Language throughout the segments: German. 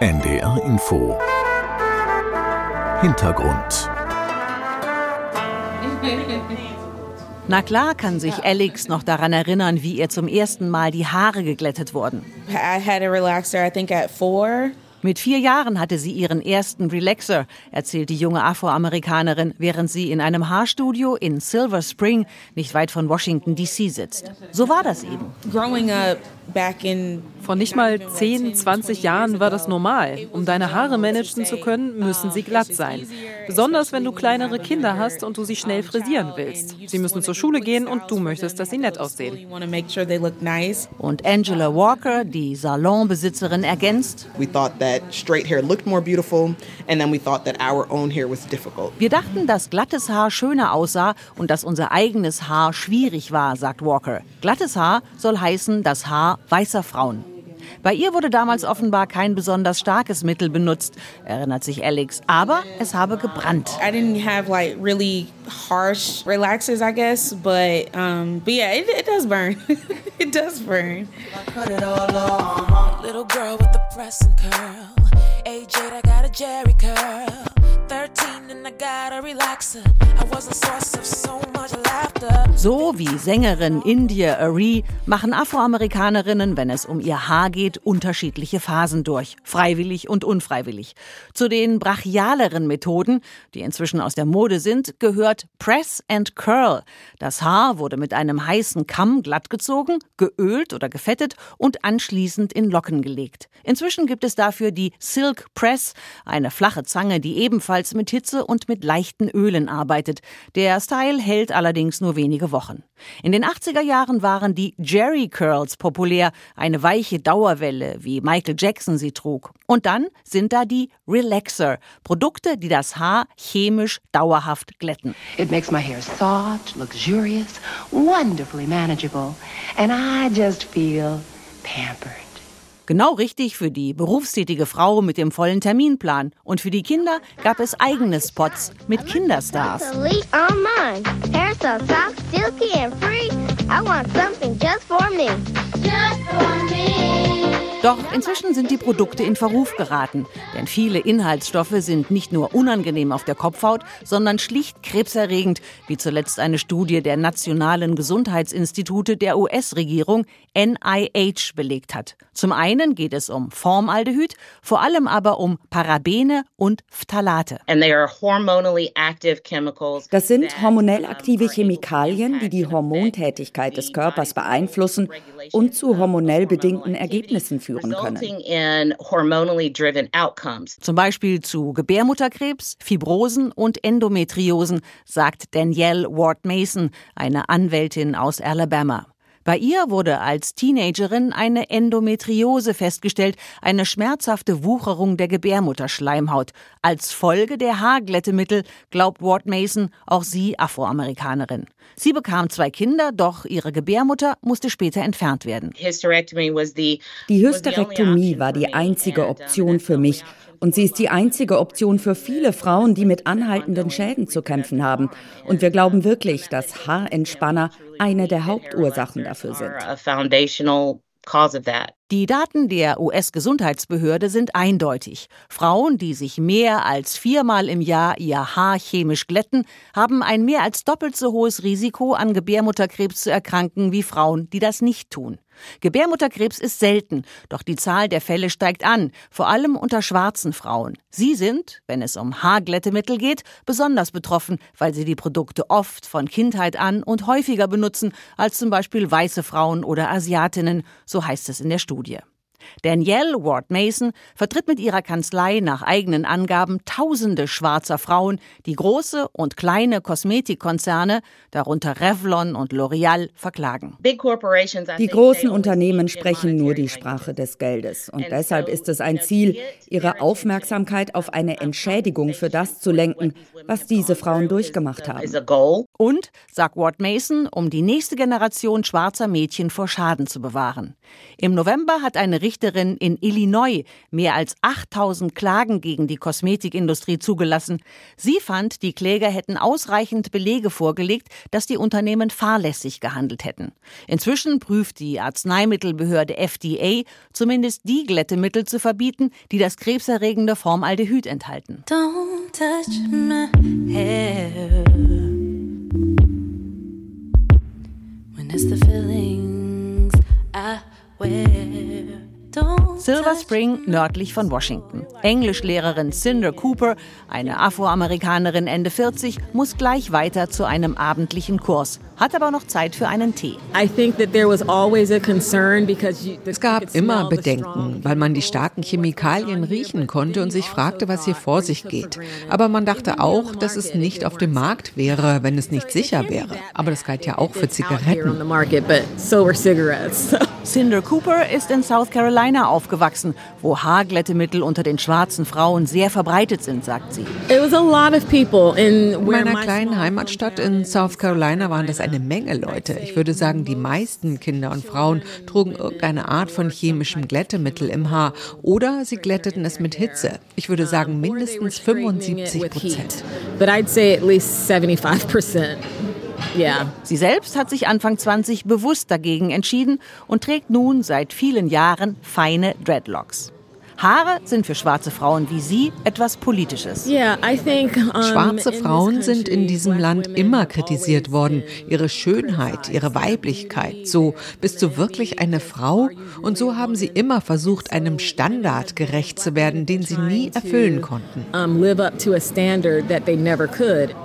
NDR Info Hintergrund Na klar kann sich Alex noch daran erinnern, wie ihr zum ersten Mal die Haare geglättet wurden. I had a relaxer, I think at four. Mit vier Jahren hatte sie ihren ersten Relaxer, erzählt die junge Afroamerikanerin, während sie in einem Haarstudio in Silver Spring, nicht weit von Washington, D.C. sitzt. So war das eben. Growing up back in Vor nicht mal 10, 20 Jahren war das normal. Um deine Haare managen zu können, müssen sie glatt sein. Besonders wenn du kleinere Kinder hast und du sie schnell frisieren willst. Sie müssen zur Schule gehen und du möchtest, dass sie nett aussehen. Und Angela Walker, die Salonbesitzerin, ergänzt, We thought that straight hair looked more beautiful, and then we thought that our own hair was difficult. wir dachten, dass glattes Haar schöner aussah und dass unser eigenes Haar schwierig war, sagt Walker. Glattes Haar soll heißen das Haar weißer Frauen. Bei ihr wurde damals offenbar kein besonders starkes Mittel benutzt, erinnert sich Alex, aber es habe gebrannt. I didn't have like really harsh relaxers, I guess, but um, but yeah, it, it does burn. it does burn. Little girl with the pressing curl. 8, I got a Jerry curl. 13 and I got a relaxer. I was a source of so much laughter. So wie Sängerin India Arie machen Afroamerikanerinnen, wenn es um ihr Haar geht, unterschiedliche Phasen durch, freiwillig und unfreiwillig. Zu den brachialeren Methoden, die inzwischen aus der Mode sind, gehört Press and Curl. Das Haar wurde mit einem heißen Kamm glattgezogen, geölt oder gefettet und anschließend in Locken gelegt. Inzwischen gibt es dafür die Silk Press, eine flache Zange, die ebenfalls mit Hitze und mit leichten Ölen arbeitet. Der Style hält allerdings nur wenige Wochen. In den 80er Jahren waren die Jerry Curls populär, eine weiche Dauerwelle, wie Michael Jackson sie trug. Und dann sind da die Relaxer, Produkte, die das Haar chemisch dauerhaft glätten. It makes my hair soft, luxurious, wonderfully manageable, and I just feel pampered. Genau richtig für die berufstätige Frau mit dem vollen Terminplan. Und für die Kinder gab es eigene Spots mit Kinderstars. Just for me. Doch inzwischen sind die Produkte in Verruf geraten, denn viele Inhaltsstoffe sind nicht nur unangenehm auf der Kopfhaut, sondern schlicht krebserregend, wie zuletzt eine Studie der Nationalen Gesundheitsinstitute der US-Regierung NIH belegt hat. Zum einen geht es um Formaldehyd, vor allem aber um Parabene und Phthalate. and they are hormonally active chemicals. Das sind hormonell aktive Chemikalien, die die Hormontätigkeit des Körpers beeinflussen und zu hormonell bedingten Ergebnissen führen können. driven outcomes. Zum Beispiel zu Gebärmutterkrebs, Fibrosen und Endometriosen, sagt Danielle Ward Mason, eine Anwältin aus Alabama. Bei ihr wurde als Teenagerin eine Endometriose festgestellt, eine schmerzhafte Wucherung der Gebärmutterschleimhaut. Als Folge der Haarglättemittel, glaubt Ward Mason, auch sie Afroamerikanerin. Sie bekam zwei Kinder, doch ihre Gebärmutter musste später entfernt werden. Hysterectomy was the Die Hysterektomie war die einzige Option für mich. Und sie ist die einzige Option für viele Frauen, die mit anhaltenden Schäden zu kämpfen haben. Und wir glauben wirklich, dass Haarentspanner eine der Hauptursachen dafür sind. Die Daten der US-Gesundheitsbehörde sind eindeutig. Frauen, die sich mehr als viermal im Jahr ihr Haar chemisch glätten, haben ein mehr als doppelt so hohes Risiko, an Gebärmutterkrebs zu erkranken, wie Frauen, die das nicht tun. Gebärmutterkrebs ist selten, doch die Zahl der Fälle steigt an, vor allem unter schwarzen Frauen. Sie sind, wenn es um Haarglättemittel geht, besonders betroffen, weil sie die Produkte oft von Kindheit an und häufiger benutzen als zum Beispiel weiße Frauen oder Asiatinnen, so heißt es in der Studie. Danielle Ward Mason vertritt mit ihrer Kanzlei nach eigenen Angaben Tausende schwarzer Frauen, die große und kleine Kosmetikkonzerne, darunter Revlon und L'Oreal, verklagen. Big corporations, I Die großen Unternehmen sprechen nur die Sprache des Geldes. Und deshalb ist es ein to Ziel, ihre Aufmerksamkeit auf eine Entschädigung für das zu lenken, was diese Frauen durchgemacht haben. a goal. Und, sagt Ward Mason, um die nächste Generation schwarzer Mädchen vor Schaden zu bewahren. Im November hat eine Richterin in Illinois mehr als 8000 Klagen gegen die Kosmetikindustrie zugelassen. Sie fand, die Kläger hätten ausreichend Belege vorgelegt, dass die Unternehmen fahrlässig gehandelt hätten. Inzwischen prüft die Arzneimittelbehörde FDA, zumindest die Glättemittel zu verbieten, die das krebserregende Formaldehyd enthalten. Don't touch my hair. When it's the feelings I wear. Silver Spring nördlich von Washington. Englischlehrerin Cinder Cooper, eine Afroamerikanerin Ende 40, muss gleich weiter zu einem abendlichen Kurs, hat aber noch Zeit für einen Tee. Es gab immer Bedenken, weil man die starken Chemikalien riechen konnte und sich fragte, was hier vor sich geht. Aber man dachte auch, dass es nicht auf dem Markt wäre, wenn es nicht sicher wäre. Aber das galt ja auch für Zigaretten. Cinder Cooper ist in South Carolina aufgewachsen, wo Haarglättemittel unter den schwarzen Frauen sehr verbreitet sind, sagt sie. In meiner kleinen Heimatstadt in South Carolina waren das eine Menge Leute. Ich würde sagen, die meisten Kinder und Frauen trugen irgendeine Art von chemischem Glättemittel im Haar oder sie glätteten es mit Hitze. Ich würde sagen mindestens 75 Prozent. Sie selbst hat sich Anfang 20 bewusst dagegen entschieden und trägt nun seit vielen Jahren feine Dreadlocks. Haare sind für schwarze Frauen wie sie etwas Politisches. Schwarze Frauen sind in diesem Land immer kritisiert worden. Ihre Schönheit, ihre Weiblichkeit. So, bist du wirklich eine Frau? Und so haben sie immer versucht, einem Standard gerecht zu werden, den sie nie erfüllen konnten.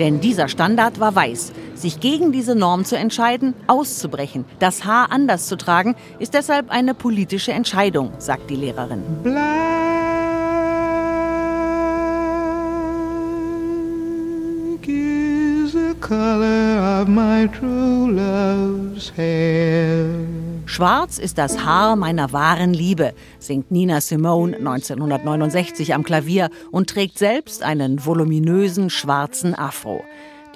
Denn dieser Standard war weiß. Sich gegen diese Norm zu entscheiden, auszubrechen, das Haar anders zu tragen, ist deshalb eine politische Entscheidung, sagt die Lehrerin. Black color of my true love's hair. Schwarz ist das Haar meiner wahren Liebe, singt Nina Simone 1969 am Klavier und trägt selbst einen voluminösen schwarzen Afro.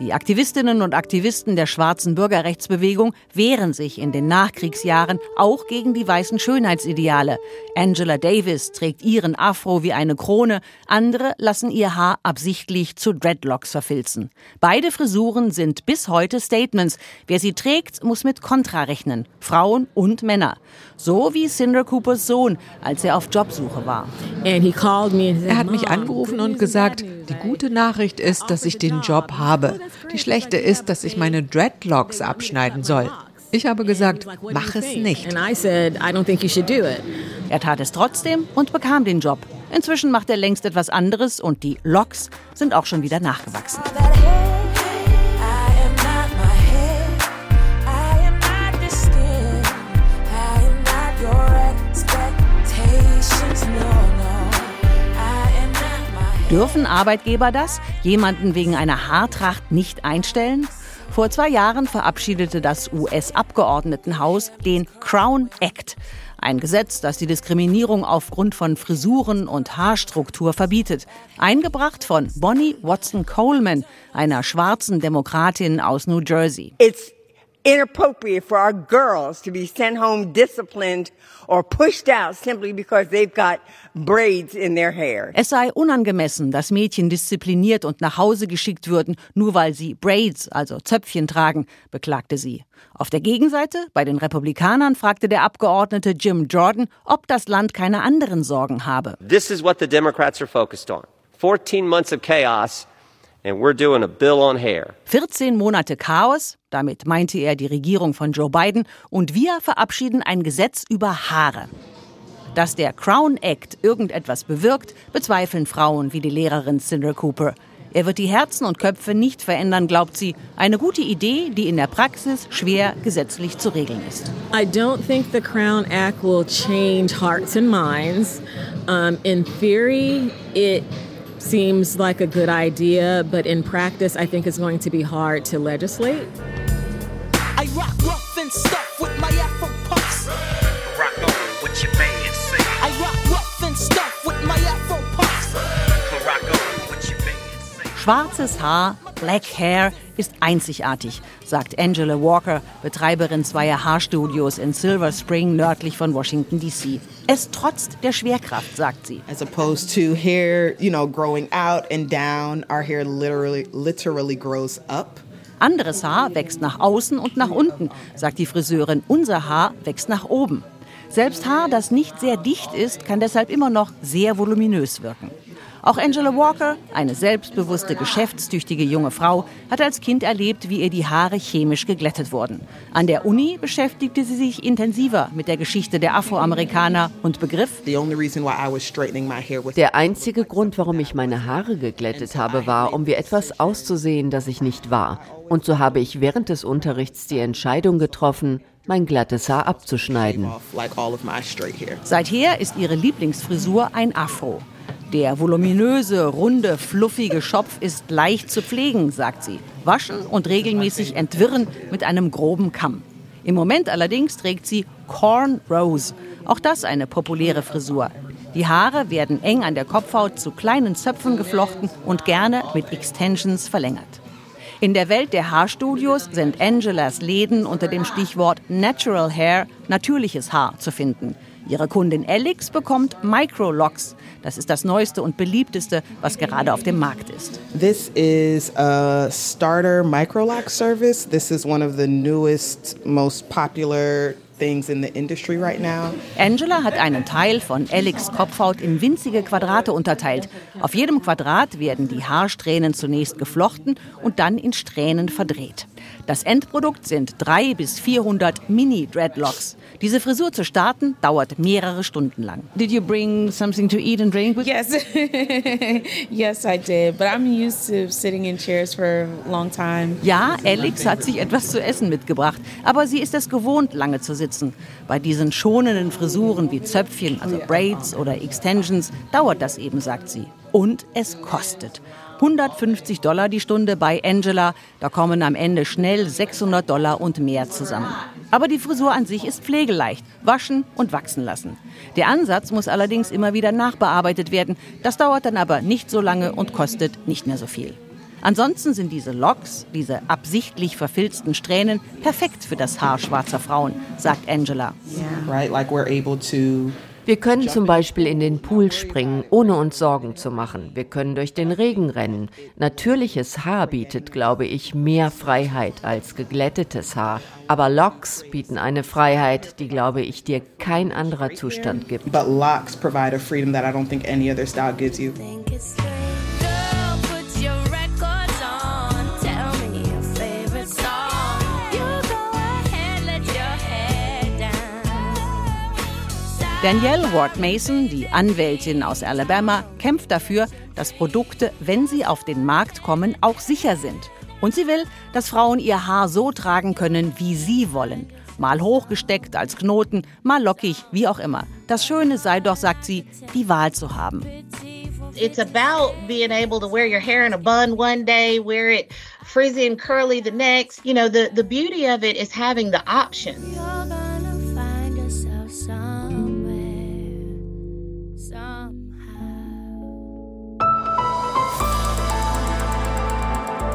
Die Aktivistinnen und Aktivisten der schwarzen Bürgerrechtsbewegung wehren sich in den Nachkriegsjahren auch gegen die weißen Schönheitsideale. Angela Davis trägt ihren Afro wie eine Krone, andere lassen ihr Haar absichtlich zu Dreadlocks verfilzen. Beide Frisuren sind bis heute Statements. Wer sie trägt, muss mit Kontra rechnen. Frauen und Männer. So wie Cinder Coopers Sohn, als er auf Jobsuche war. Er hat mich angerufen und gesagt, die gute Nachricht ist, dass ich den Job habe. Die schlechte ist, dass ich meine Dreadlocks abschneiden soll. Ich habe gesagt, mach es nicht. Er tat es trotzdem und bekam den Job. Inzwischen macht er längst etwas anderes und die Locks sind auch schon wieder nachgewachsen. Dürfen Arbeitgeber das? Jemanden wegen einer Haartracht nicht einstellen? Vor zwei Jahren verabschiedete das US-Abgeordnetenhaus den Crown Act. Ein Gesetz, das die Diskriminierung aufgrund von Frisuren und Haarstruktur verbietet. Eingebracht von Bonnie Watson Coleman, einer schwarzen Demokratin aus New Jersey. It's inappropriate for our girls to be sent home disciplined or pushed out simply because they've got braids in their hair. Es sei unangemessen, dass Mädchen diszipliniert und nach Hause geschickt würden, nur weil sie Braids, also Zöpfchen tragen, beklagte sie. Auf der Gegenseite, bei den Republikanern, fragte der Abgeordnete Jim Jordan, ob das Land keine anderen Sorgen habe. This is what the Democrats are focused on. 14 months of chaos 14 Monate Chaos, damit meinte er die Regierung von Joe Biden, und wir verabschieden ein Gesetz über Haare. Dass der Crown Act irgendetwas bewirkt, bezweifeln Frauen wie die Lehrerin Cinder Cooper. Er wird die Herzen und Köpfe nicht verändern, glaubt sie. Eine gute Idee, die in der Praxis schwer gesetzlich zu regeln ist. I don't think the Crown Act will change hearts and minds. Um, in theory, it seems like a good idea, but in practice, I think it's going to be hard to legislate. I rock rough and stuff with my Afro puffs. Rock on what your man say. I rock rough and stuff with my Afro puffs. Rock on what your man say. Schwarzes Haar Black Hair ist einzigartig, sagt Angela Walker, Betreiberin zweier Haarstudios in Silver Spring nördlich von Washington DC. Es trotzt der Schwerkraft, sagt sie. As opposed to hair, you know, growing out and down, our hair literally literally grows up. Anderes Haar wächst nach außen und nach unten, sagt die Friseurin. Unser Haar wächst nach oben. Selbst Haar, das nicht sehr dicht ist, kann deshalb immer noch sehr voluminös wirken. Auch Angela Walker, eine selbstbewusste, geschäftstüchtige junge Frau, hat als Kind erlebt, wie ihr die Haare chemisch geglättet wurden. An der Uni beschäftigte sie sich intensiver mit der Geschichte der Afroamerikaner und begriff, der einzige Grund, warum ich meine Haare geglättet habe, war, um wie etwas auszusehen, das ich nicht war. Und so habe ich während des Unterrichts die Entscheidung getroffen, mein glattes Haar abzuschneiden. Seither ist ihre Lieblingsfrisur ein Afro. Der voluminöse, runde, fluffige Schopf ist leicht zu pflegen, sagt sie. Waschen und regelmäßig entwirren mit einem groben Kamm. Im Moment allerdings trägt sie Corn Rose. Auch das eine populäre Frisur. Die Haare werden eng an der Kopfhaut zu kleinen Zöpfen geflochten und gerne mit Extensions verlängert. In der Welt der Haarstudios sind Angelas Läden unter dem Stichwort Natural Hair, natürliches Haar, zu finden. Ihre Kundin Alex bekommt Microlocks. Das ist das neueste und beliebteste, was gerade auf dem Markt ist. This is a starter microlock service. This is one of the newest, most popular things in the industry right now. Angela hat einen Teil von Alex Kopfhaut in winzige Quadrate unterteilt. Auf jedem Quadrat werden die Haarsträhnen zunächst geflochten und dann in Strähnen verdreht. Das Endprodukt sind 300 bis 400 Mini-Dreadlocks. Diese Frisur zu starten dauert mehrere Stunden lang. Did you bring something to eat and drink with? Yes, yes, I did. But I'm used to sitting in chairs for a long time. Ja, Alex hat sich etwas zu essen mitgebracht, aber sie ist es gewohnt, lange zu sitzen. Bei diesen schonenden Frisuren wie Zöpfchen, also Braids oder Extensions, dauert das eben, sagt sie. Und es kostet. 150 Dollar die Stunde bei Angela. Da kommen am Ende schnell 600 Dollar und mehr zusammen. Aber die Frisur an sich ist pflegeleicht. Waschen und wachsen lassen. Der Ansatz muss allerdings immer wieder nachbearbeitet werden. Das dauert dann aber nicht so lange und kostet nicht mehr so viel. Ansonsten sind diese Locks, diese absichtlich verfilzten Strähnen, perfekt für das Haar schwarzer Frauen, sagt Angela. Yeah. Right, like we're able to wir können zum Beispiel in den Pool springen, ohne uns Sorgen zu machen. Wir können durch den Regen rennen. Natürliches Haar bietet, glaube ich, mehr Freiheit als geglättetes Haar. Aber Locks bieten eine Freiheit, die, glaube ich, dir kein anderer Zustand gibt. But locks provide a freedom that I don't think any other style gives you. Danielle Ward Mason, die Anwältin aus Alabama, kämpft dafür, dass Produkte, wenn sie auf den Markt kommen, auch sicher sind. Und sie will, dass Frauen ihr Haar so tragen können, wie sie wollen. Mal hochgesteckt als Knoten, mal lockig, wie auch immer. Das Schöne sei doch, sagt sie, die Wahl zu haben. It's about being able to wear your hair in a bun one day, wear it frizzy and curly the next. You know, the, the beauty of it is having the options.